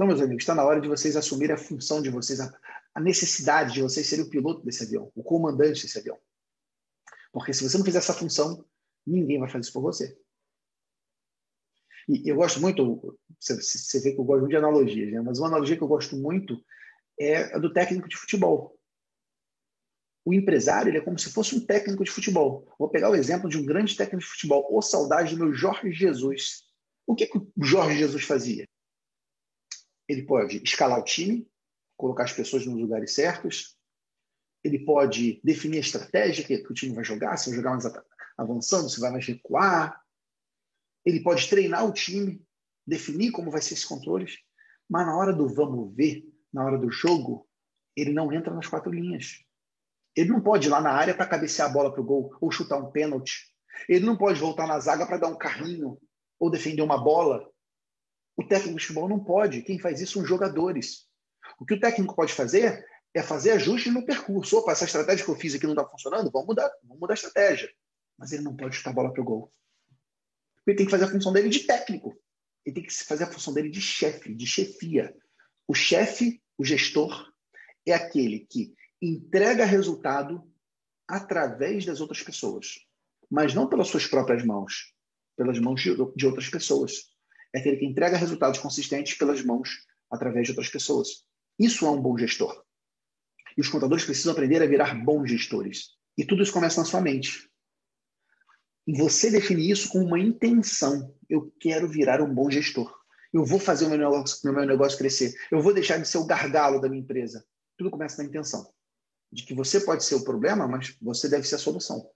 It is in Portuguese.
Então, meus amigos, está na hora de vocês assumirem a função de vocês, a necessidade de vocês serem o piloto desse avião, o comandante desse avião. Porque se você não fizer essa função, ninguém vai fazer isso por você. E eu gosto muito, você vê que eu gosto muito de analogias, né? mas uma analogia que eu gosto muito é a do técnico de futebol. O empresário é como se fosse um técnico de futebol. Vou pegar o exemplo de um grande técnico de futebol, ou saudade do meu Jorge Jesus. O que, que o Jorge Jesus fazia? Ele pode escalar o time, colocar as pessoas nos lugares certos, ele pode definir a estratégia que, o time vai jogar, se vai jogar mais avançando, se vai mais recuar. Ele pode treinar o time, definir como vai ser esses controles, mas na hora do vamos ver, na hora do jogo, ele não entra nas quatro linhas. Ele não pode ir lá na área para cabecear a bola para o gol ou chutar um pênalti. Ele não pode voltar na zaga para dar um carrinho ou defender uma bola. O técnico de futebol não pode. Quem faz isso são os jogadores. O que o técnico pode fazer é fazer ajustes no percurso. Opa, essa estratégia que eu fiz aqui não está funcionando, vamos mudar, vamos mudar a estratégia. Mas ele não pode chutar a bola para o gol. Ele tem que fazer a função dele de técnico. Ele tem que fazer a função dele de chefe, de chefia. O chefe, o gestor, é aquele que entrega resultado através das outras pessoas, mas não pelas suas próprias mãos, pelas mãos de, de outras pessoas. É aquele que entrega resultados consistentes pelas mãos através de outras pessoas. Isso é um bom gestor. E os contadores precisam aprender a virar bons gestores. E tudo isso começa na sua mente. E você define isso com uma intenção. Eu quero virar um bom gestor. Eu vou fazer o meu negócio, o meu negócio crescer. Eu vou deixar de ser o gargalo da minha empresa. Tudo começa na intenção. De que você pode ser o problema, mas você deve ser a solução.